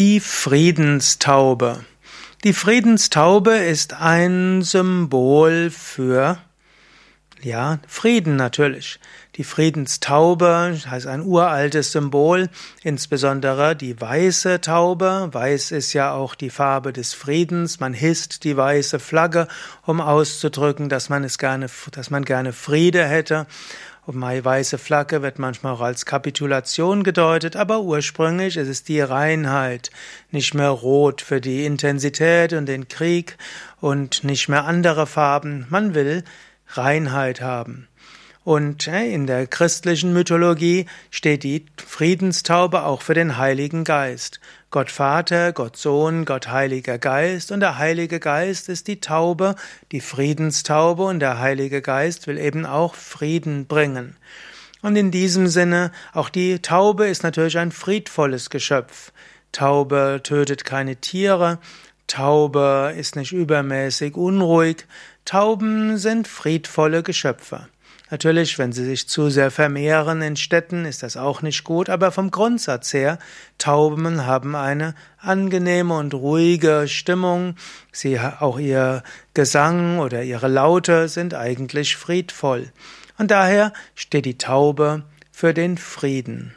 Die Friedenstaube. Die Friedenstaube ist ein Symbol für ja, Frieden natürlich. Die Friedenstaube heißt ein uraltes Symbol, insbesondere die weiße Taube. Weiß ist ja auch die Farbe des Friedens. Man hisst die weiße Flagge, um auszudrücken, dass man es gerne, dass man gerne Friede hätte. Und die weiße Flagge wird manchmal auch als Kapitulation gedeutet, aber ursprünglich ist es die Reinheit. Nicht mehr rot für die Intensität und den Krieg und nicht mehr andere Farben. Man will Reinheit haben. Und in der christlichen Mythologie steht die Friedenstaube auch für den Heiligen Geist. Gott Vater, Gott Sohn, Gott Heiliger Geist und der Heilige Geist ist die Taube, die Friedenstaube und der Heilige Geist will eben auch Frieden bringen. Und in diesem Sinne, auch die Taube ist natürlich ein friedvolles Geschöpf. Taube tötet keine Tiere, Taube ist nicht übermäßig unruhig, Tauben sind friedvolle Geschöpfe. Natürlich, wenn sie sich zu sehr vermehren in Städten, ist das auch nicht gut, aber vom Grundsatz her, Tauben haben eine angenehme und ruhige Stimmung. Sie, auch ihr Gesang oder ihre Laute sind eigentlich friedvoll. Und daher steht die Taube für den Frieden.